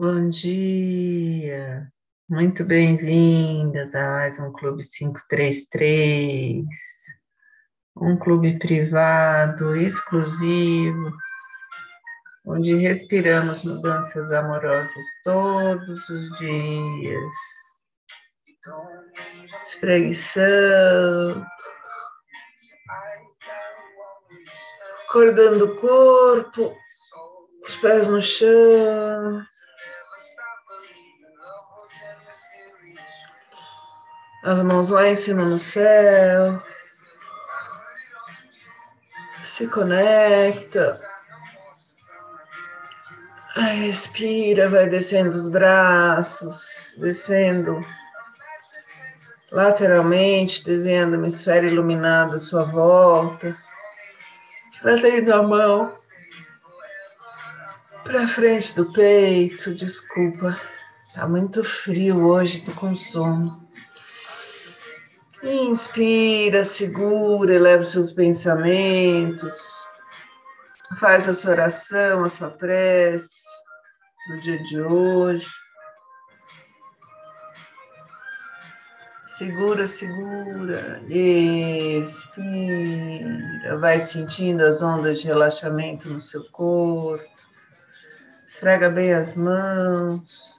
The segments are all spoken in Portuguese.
Bom dia, muito bem-vindas a mais um Clube 533, um clube privado, exclusivo, onde respiramos mudanças amorosas todos os dias. Espreguiçando, acordando o corpo, os pés no chão. As mãos lá em cima no céu. Se conecta. Respira, vai descendo os braços, descendo lateralmente, desenhando uma esfera iluminada à sua volta. Trazendo a mão para frente do peito, desculpa. Tá muito frio hoje, tô com sono. Inspira, segura, eleva seus pensamentos. Faz a sua oração, a sua prece no dia de hoje. Segura, segura, expira, vai sentindo as ondas de relaxamento no seu corpo. Esfrega bem as mãos.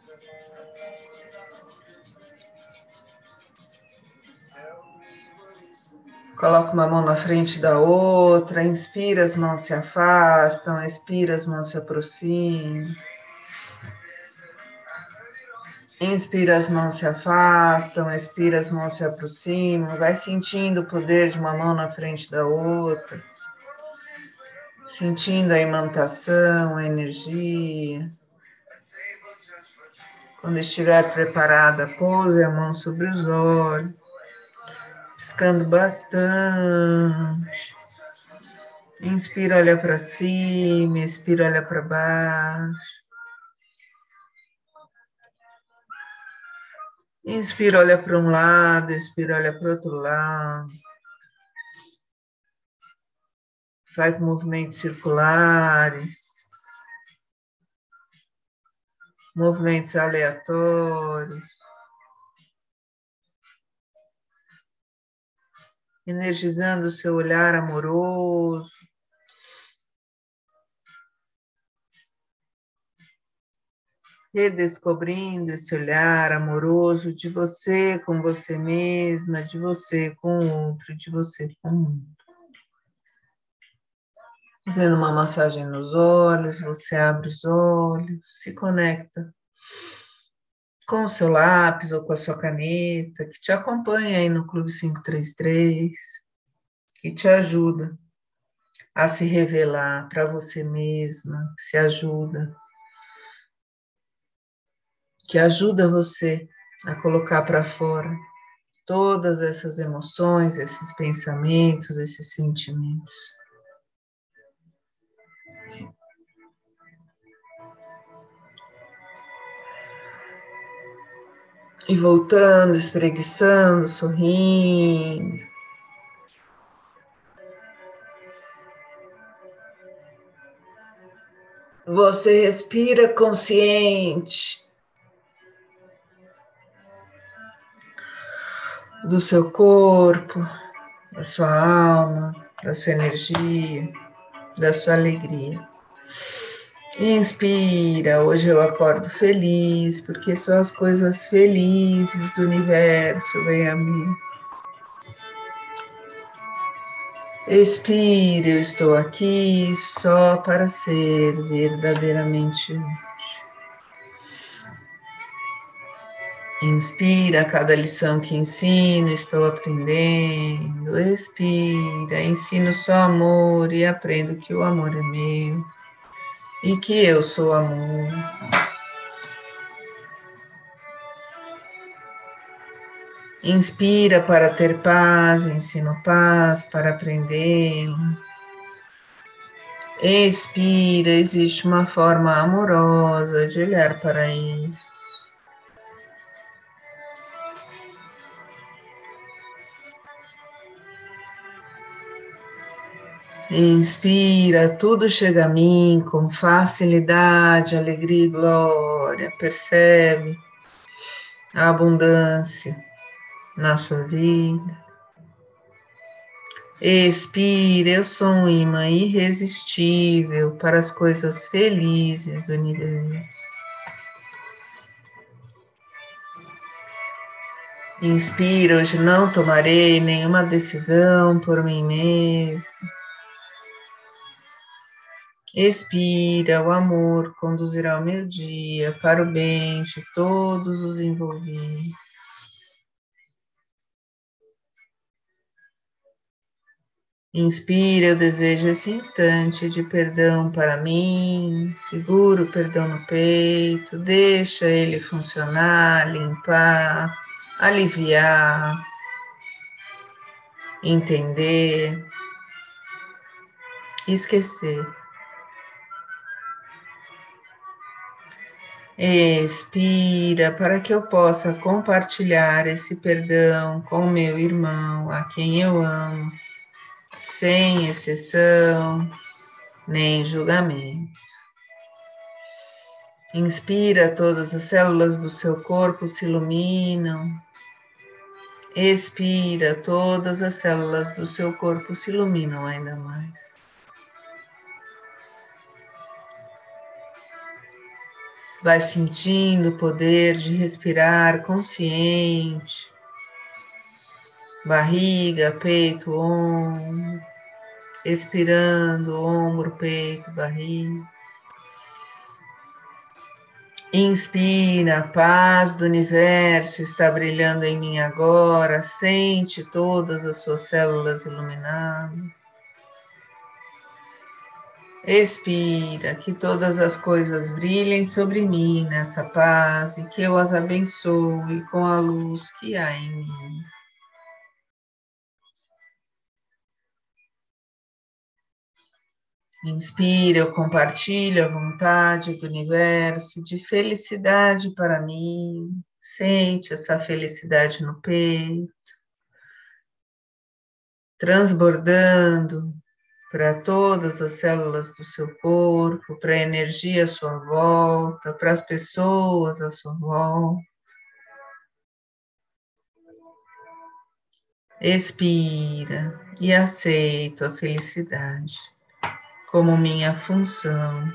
Coloca uma mão na frente da outra, inspira, as mãos se afastam, expira, as mãos se aproximam. Inspira, as mãos se afastam, expira, as mãos se aproximam. Vai sentindo o poder de uma mão na frente da outra. Sentindo a imantação, a energia. Quando estiver preparada, pouse a mão sobre os olhos piscando bastante. Inspira, olha para cima, expira, olha para baixo. Inspira, olha para um lado, expira, olha para outro lado. Faz movimentos circulares, movimentos aleatórios. Energizando o seu olhar amoroso. Redescobrindo esse olhar amoroso de você com você mesma, de você com o outro, de você com o mundo. Fazendo uma massagem nos olhos, você abre os olhos, se conecta com o seu lápis ou com a sua caneta, que te acompanha aí no Clube 533, que te ajuda a se revelar para você mesma, que se ajuda, que ajuda você a colocar para fora todas essas emoções, esses pensamentos, esses sentimentos. E voltando, espreguiçando, sorrindo. Você respira consciente do seu corpo, da sua alma, da sua energia, da sua alegria. Inspira, hoje eu acordo feliz, porque só as coisas felizes do universo vêm a mim. Expira, eu estou aqui só para ser verdadeiramente útil. Inspira, cada lição que ensino, estou aprendendo. Expira, ensino só amor e aprendo que o amor é meu e que eu sou amor. Inspira para ter paz, ensino paz para aprender. Expira, existe uma forma amorosa de olhar para isso. Inspira, tudo chega a mim com facilidade, alegria e glória. Percebe a abundância na sua vida. Expira, eu sou um imã irresistível para as coisas felizes do universo. Inspira, hoje não tomarei nenhuma decisão por mim mesmo. Expira, o amor conduzirá o meu dia para o bem de todos os envolvidos. Inspira, eu desejo esse instante de perdão para mim, seguro o perdão no peito, deixa ele funcionar, limpar, aliviar, entender, esquecer. Expira para que eu possa compartilhar esse perdão com meu irmão, a quem eu amo sem exceção nem julgamento. Inspira, todas as células do seu corpo se iluminam. Expira, todas as células do seu corpo se iluminam ainda mais. Vai sentindo o poder de respirar consciente barriga, peito, ombro, expirando, ombro, peito, barriga. Inspira, paz do universo está brilhando em mim agora. Sente todas as suas células iluminadas. Expira, que todas as coisas brilhem sobre mim nessa paz e que eu as abençoe com a luz que há em mim. Inspira, eu compartilho a vontade do universo de felicidade para mim. Sente essa felicidade no peito, transbordando para todas as células do seu corpo, para a energia à sua volta, para as pessoas à sua volta. Expira e aceito a felicidade como minha função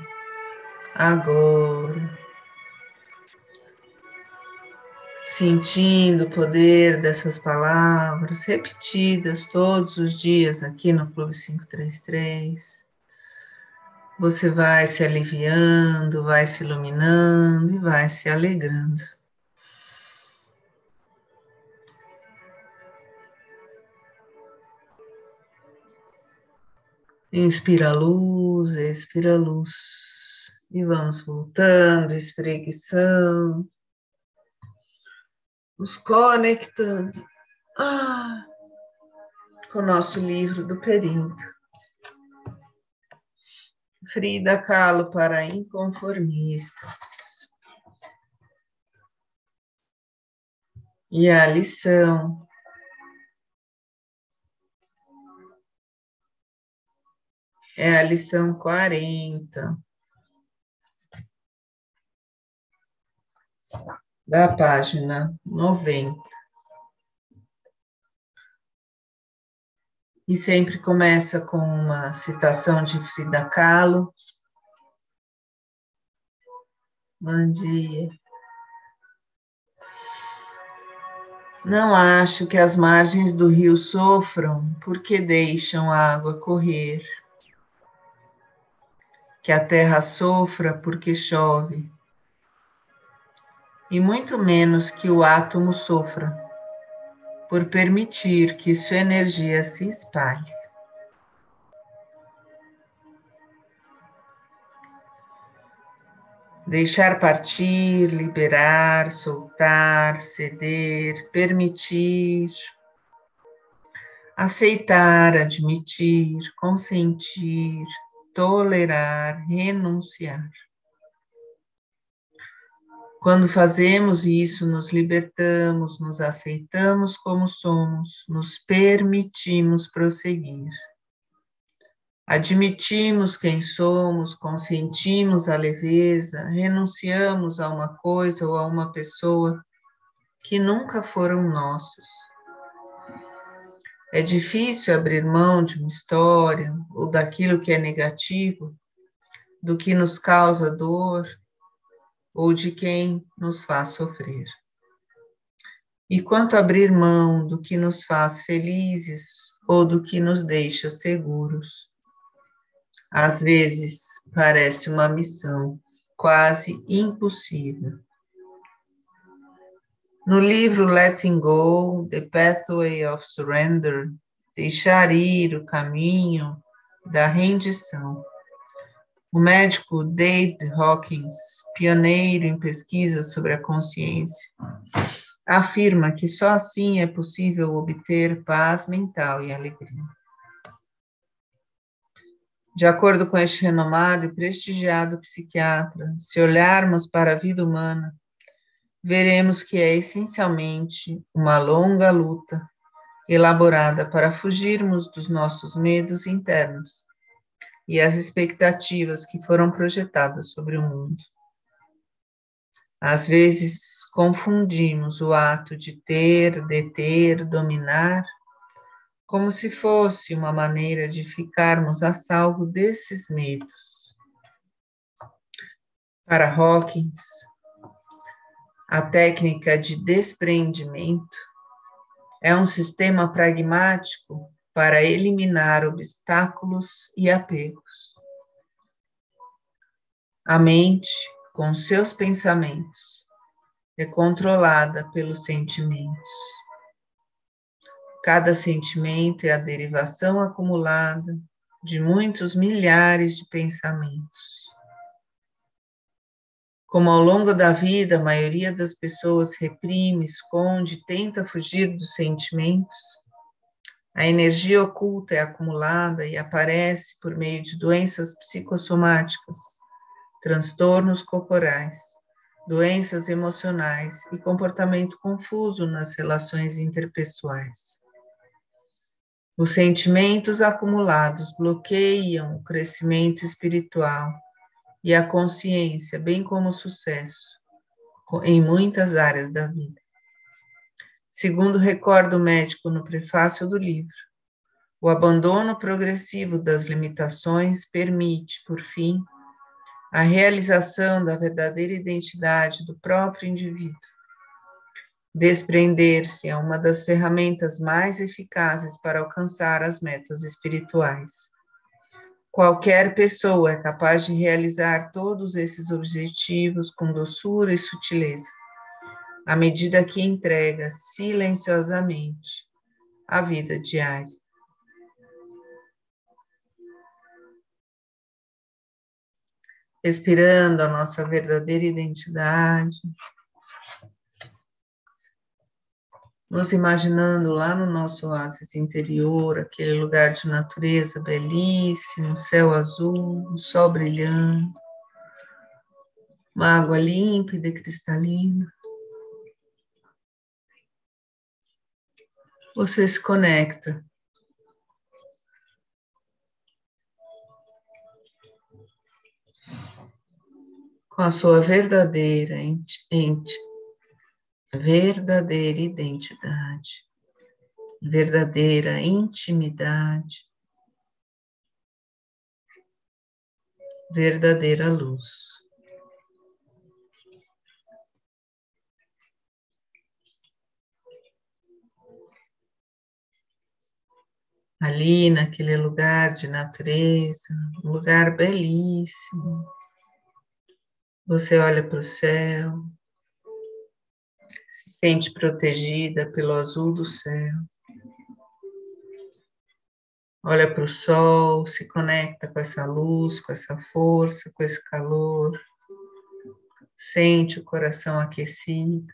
agora. Sentindo o poder dessas palavras repetidas todos os dias aqui no Clube 533, você vai se aliviando, vai se iluminando e vai se alegrando. Inspira luz, expira luz. E vamos voltando, espreguiçando. Nos conectando ah, com o nosso livro do período. Frida Kahlo para inconformistas. E a lição é a lição 40 da página 90. E sempre começa com uma citação de Frida Kahlo. Bom dia. Não acho que as margens do rio sofram porque deixam a água correr que a terra sofra porque chove, e muito menos que o átomo sofra por permitir que sua energia se espalhe. Deixar partir, liberar, soltar, ceder, permitir, aceitar, admitir, consentir, tolerar, renunciar. Quando fazemos isso, nos libertamos, nos aceitamos como somos, nos permitimos prosseguir. Admitimos quem somos, consentimos a leveza, renunciamos a uma coisa ou a uma pessoa que nunca foram nossos. É difícil abrir mão de uma história ou daquilo que é negativo, do que nos causa dor ou de quem nos faz sofrer. E quanto abrir mão do que nos faz felizes ou do que nos deixa seguros? às vezes parece uma missão quase impossível. No livro Letting Go, The Pathway of Surrender, Deixar ir o caminho da rendição, o médico David Hawkins, pioneiro em pesquisas sobre a consciência, afirma que só assim é possível obter paz mental e alegria. De acordo com este renomado e prestigiado psiquiatra, se olharmos para a vida humana, veremos que é essencialmente uma longa luta elaborada para fugirmos dos nossos medos internos e as expectativas que foram projetadas sobre o mundo. Às vezes, confundimos o ato de ter, deter, dominar como se fosse uma maneira de ficarmos a salvo desses medos. Para Hawkins, a técnica de desprendimento é um sistema pragmático para eliminar obstáculos e apegos. A mente, com seus pensamentos, é controlada pelos sentimentos. Cada sentimento é a derivação acumulada de muitos milhares de pensamentos. Como ao longo da vida a maioria das pessoas reprime, esconde, tenta fugir dos sentimentos, a energia oculta é acumulada e aparece por meio de doenças psicossomáticas, transtornos corporais, doenças emocionais e comportamento confuso nas relações interpessoais. Os sentimentos acumulados bloqueiam o crescimento espiritual e a consciência, bem como o sucesso, em muitas áreas da vida. Segundo recorda o médico no prefácio do livro, o abandono progressivo das limitações permite, por fim, a realização da verdadeira identidade do próprio indivíduo Desprender-se é uma das ferramentas mais eficazes para alcançar as metas espirituais. Qualquer pessoa é capaz de realizar todos esses objetivos com doçura e sutileza, à medida que entrega silenciosamente a vida diária. Respirando a nossa verdadeira identidade nos imaginando lá no nosso oásis interior, aquele lugar de natureza belíssimo, céu azul, sol brilhando, uma água límpida e cristalina. Você se conecta com a sua verdadeira verdadeira identidade, verdadeira intimidade, verdadeira luz. Ali naquele lugar de natureza, um lugar belíssimo. Você olha para o céu, se sente protegida pelo azul do céu. Olha para o sol, se conecta com essa luz, com essa força, com esse calor. Sente o coração aquecido.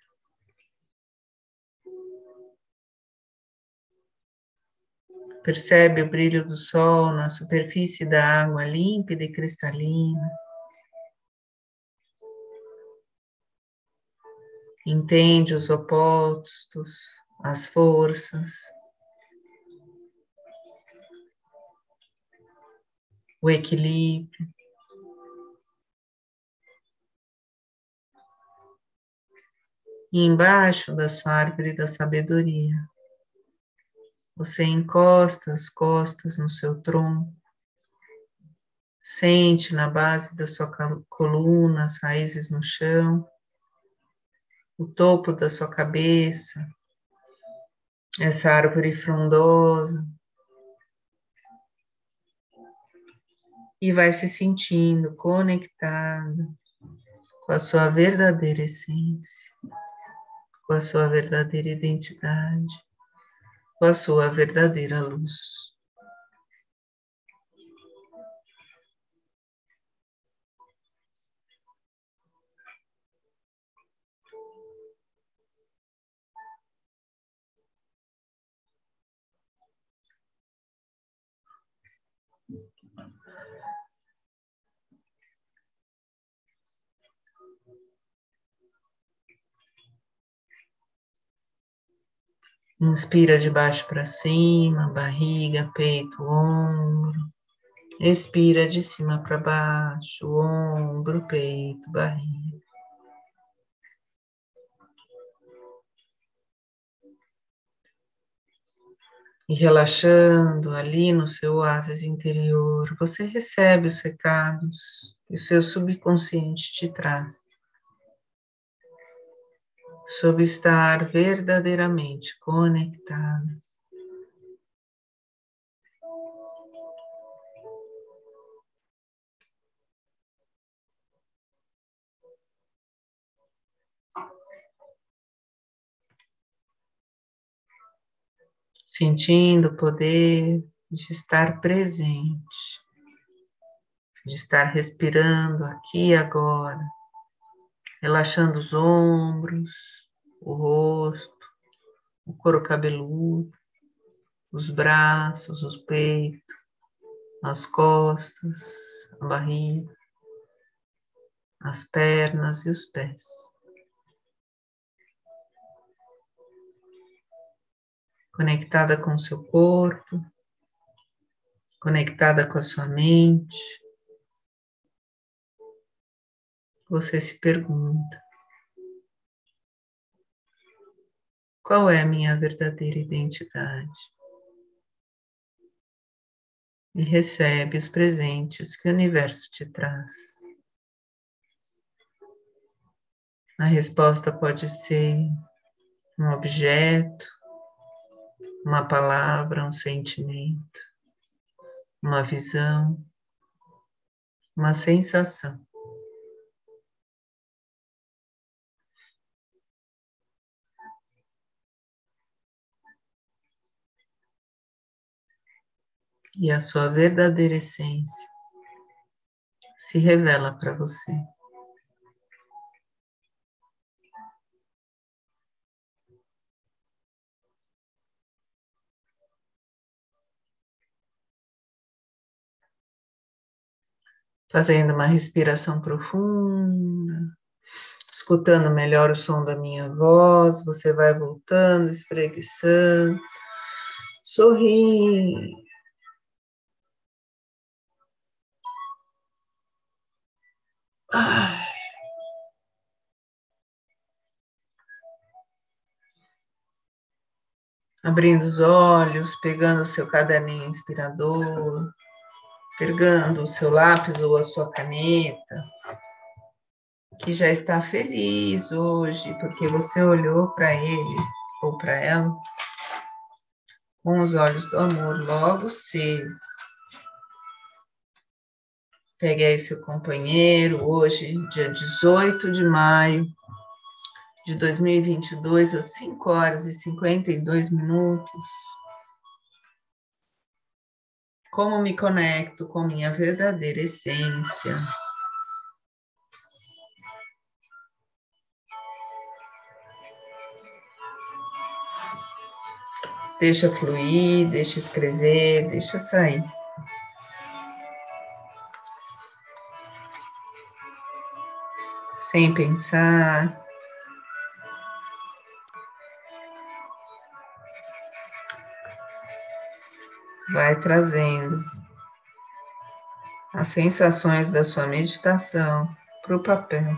Percebe o brilho do sol na superfície da água límpida e cristalina. entende os opostos, as forças. o equilíbrio. E embaixo da sua árvore da sabedoria, você encosta as costas no seu tronco, sente na base da sua coluna as raízes no chão, o topo da sua cabeça, essa árvore frondosa, e vai se sentindo conectado com a sua verdadeira essência, com a sua verdadeira identidade, com a sua verdadeira luz. Inspira de baixo para cima, barriga, peito, ombro. Expira de cima para baixo, ombro, peito, barriga. E relaxando ali no seu oásis interior, você recebe os recados que o seu subconsciente te traz sobre estar verdadeiramente conectado. Sentindo o poder de estar presente, de estar respirando aqui e agora, relaxando os ombros, o rosto, o couro cabeludo, os braços, os peitos, as costas, a barriga, as pernas e os pés. Conectada com o seu corpo, conectada com a sua mente, você se pergunta: Qual é a minha verdadeira identidade? E recebe os presentes que o universo te traz. A resposta pode ser um objeto, uma palavra, um sentimento, uma visão, uma sensação. E a sua verdadeira essência se revela para você. Fazendo uma respiração profunda, escutando melhor o som da minha voz, você vai voltando, espreguiçando, sorrindo Abrindo os olhos, pegando o seu caderninho inspirador, pegando o seu lápis ou a sua caneta, que já está feliz hoje, porque você olhou para ele ou para ela com os olhos do amor logo cedo Pegue aí seu companheiro, hoje, dia 18 de maio de 2022, às 5 horas e 52 minutos. Como me conecto com minha verdadeira essência. Deixa fluir, deixa escrever, deixa sair. Sem pensar. Vai trazendo as sensações da sua meditação para o papel.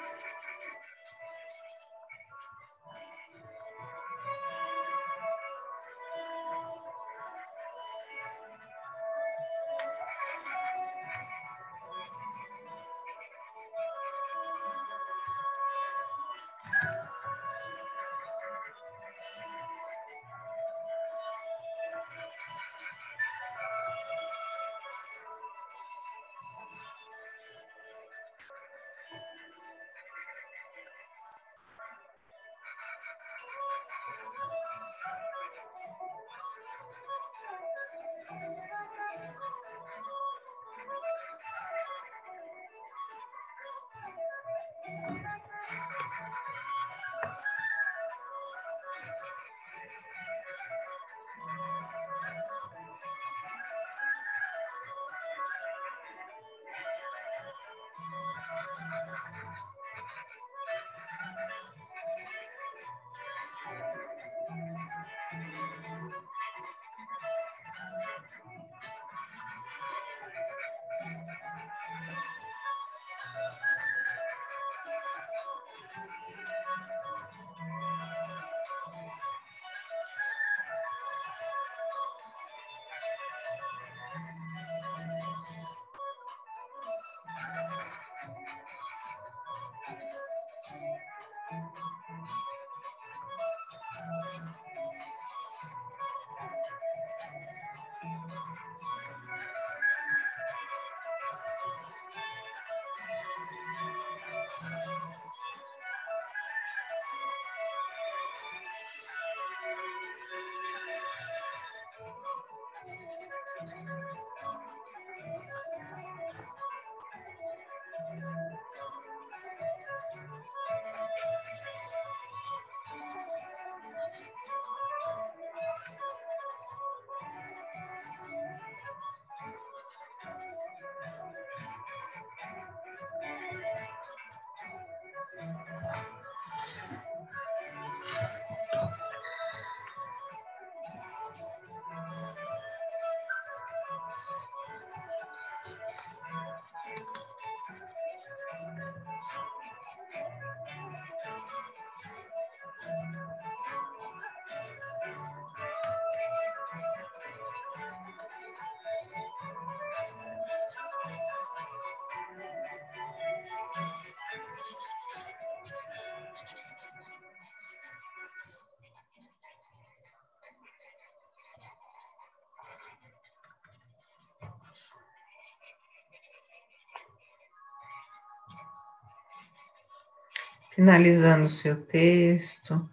finalizando o seu texto.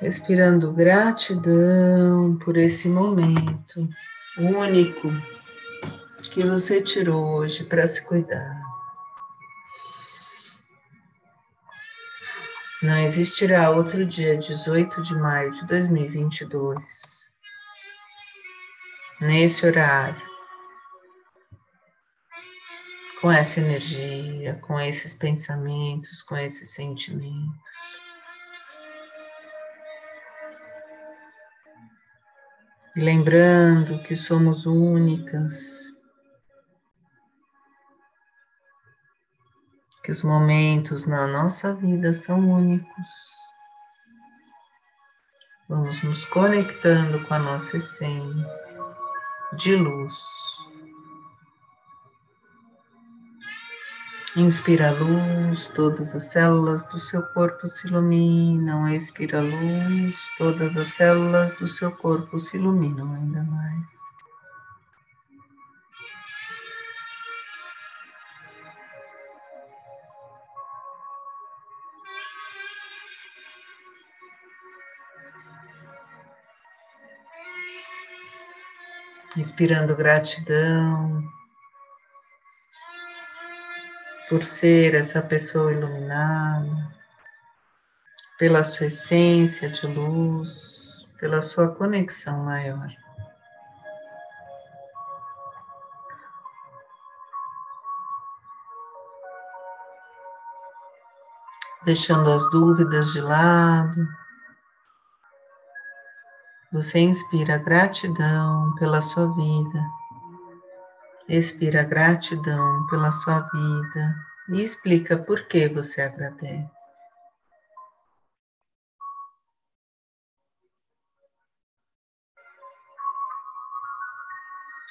Respirando gratidão por esse momento único que você tirou hoje para se cuidar. Não existirá outro dia 18 de maio de 2022, nesse horário, com essa energia, com esses pensamentos, com esses sentimentos. Lembrando que somos únicas, que os momentos na nossa vida são únicos. Vamos nos conectando com a nossa essência de luz. Inspira luz, todas as células do seu corpo se iluminam. Expira luz, todas as células do seu corpo se iluminam ainda mais. Inspirando gratidão por ser essa pessoa iluminada, pela sua essência de luz, pela sua conexão maior. Deixando as dúvidas de lado, você inspira gratidão pela sua vida, expira gratidão pela sua vida e explica por que você agradece.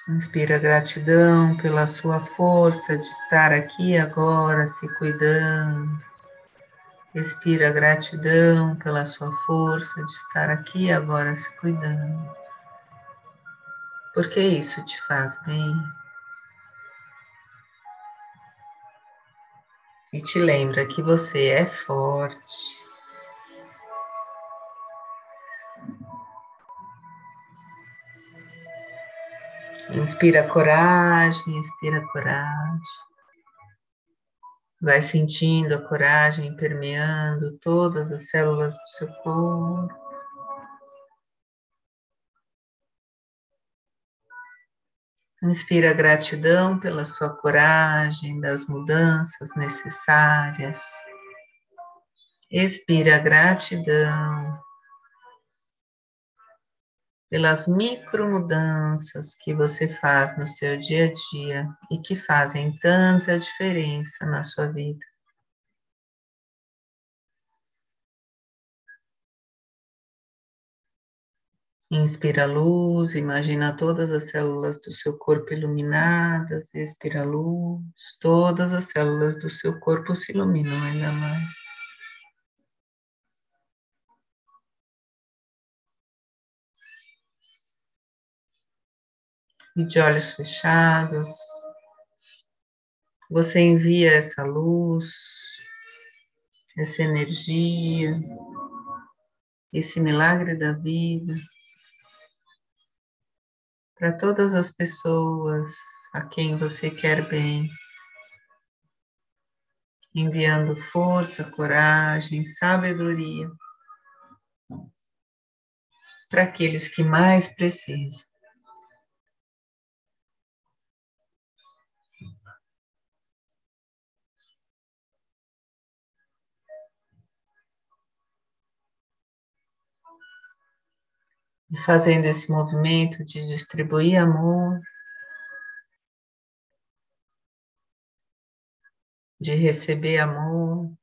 Inspira gratidão pela sua força de estar aqui agora se cuidando. Respira gratidão pela sua força de estar aqui agora se cuidando. Porque isso te faz bem. E te lembra que você é forte. Inspira coragem, inspira coragem. Vai sentindo a coragem permeando todas as células do seu corpo. Inspira gratidão pela sua coragem, das mudanças necessárias. Expira gratidão pelas micromudanças que você faz no seu dia a dia e que fazem tanta diferença na sua vida. Inspira luz, imagina todas as células do seu corpo iluminadas, expira luz, todas as células do seu corpo se iluminam ainda mais. E de olhos fechados, você envia essa luz, essa energia, esse milagre da vida para todas as pessoas a quem você quer bem, enviando força, coragem, sabedoria para aqueles que mais precisam. E fazendo esse movimento de distribuir amor, de receber amor,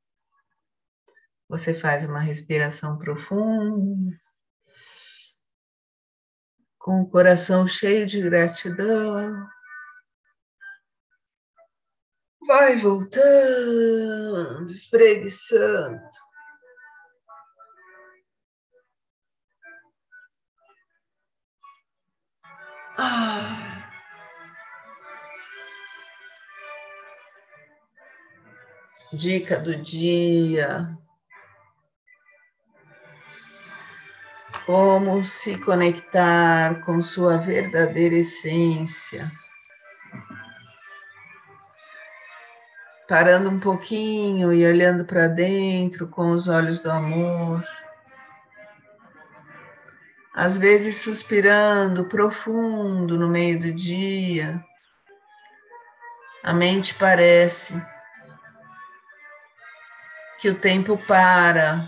você faz uma respiração profunda, com o coração cheio de gratidão. Vai voltando, espreguiçando. Ah. Dica do dia. Como se conectar com sua verdadeira essência. Parando um pouquinho e olhando para dentro com os olhos do amor às vezes suspirando profundo no meio do dia, a mente parece que o tempo para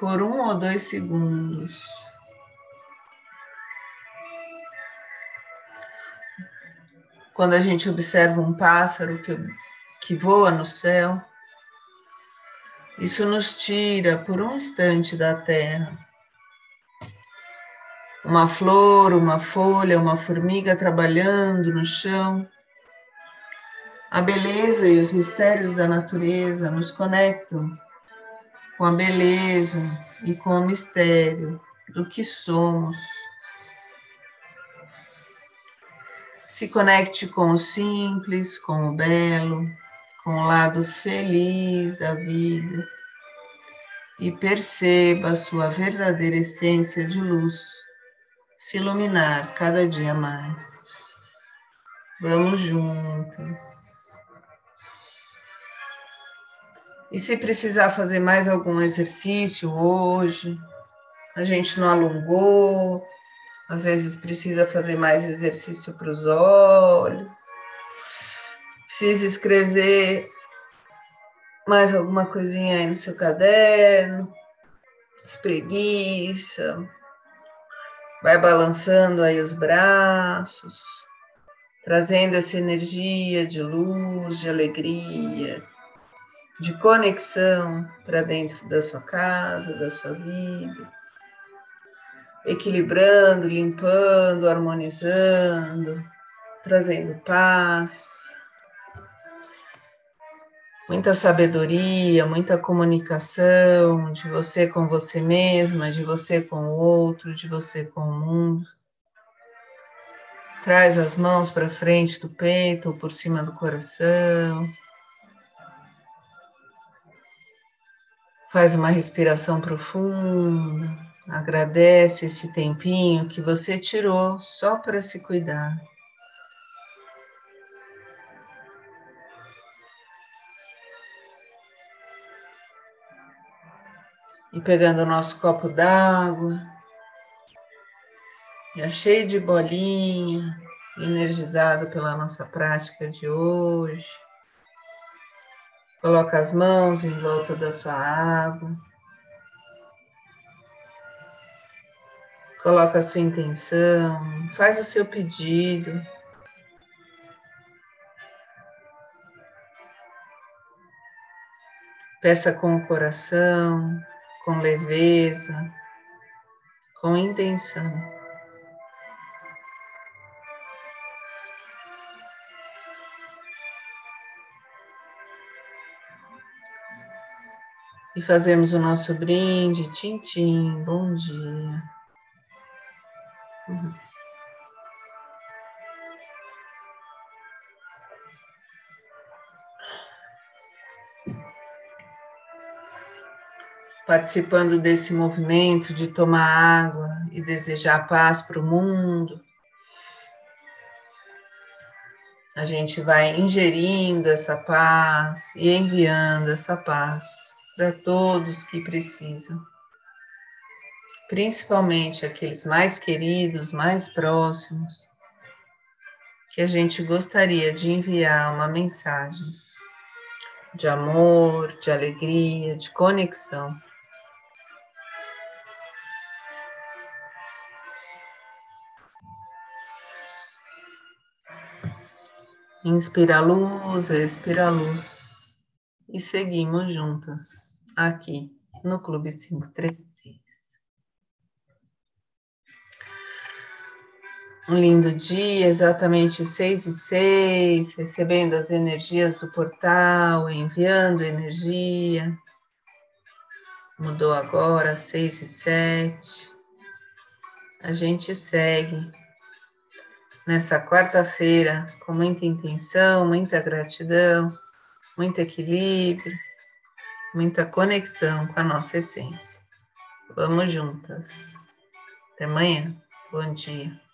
por um ou dois segundos. Quando a gente observa um pássaro que, que voa no céu, isso nos tira por um instante da terra uma flor, uma folha, uma formiga trabalhando no chão. A beleza e os mistérios da natureza nos conectam com a beleza e com o mistério do que somos. Se conecte com o simples, com o belo, com o lado feliz da vida e perceba a sua verdadeira essência de luz se iluminar cada dia mais. Vamos juntas. E se precisar fazer mais algum exercício hoje, a gente não alongou, às vezes precisa fazer mais exercício para os olhos, precisa escrever mais alguma coisinha aí no seu caderno, espreguiça, vai balançando aí os braços, trazendo essa energia de luz, de alegria, de conexão para dentro da sua casa, da sua vida, equilibrando, limpando, harmonizando, trazendo paz, muita sabedoria, muita comunicação de você com você mesma, de você com o outro, de você com o mundo. Traz as mãos para frente do peito ou por cima do coração. Faz uma respiração profunda, agradece esse tempinho que você tirou só para se cuidar. E pegando o nosso copo d'água, já cheio de bolinha, energizado pela nossa prática de hoje. Coloca as mãos em volta da sua água. Coloca a sua intenção, faz o seu pedido. Peça com o coração, com leveza, com intenção. E fazemos o nosso brinde, Tintim, bom dia. Participando desse movimento de tomar água e desejar paz para o mundo, a gente vai ingerindo essa paz e enviando essa paz para todos que precisam, principalmente aqueles mais queridos, mais próximos, que a gente gostaria de enviar uma mensagem de amor, de alegria, de conexão. Inspira a luz, expira a luz e seguimos juntas aqui no Clube 533. Um lindo dia, exatamente seis e seis, recebendo as energias do portal, enviando energia. Mudou agora, seis e sete. A gente segue nessa quarta-feira com muita intenção, muita gratidão muito equilíbrio, muita conexão com a nossa essência. Vamos juntas. Até amanhã. Bom dia.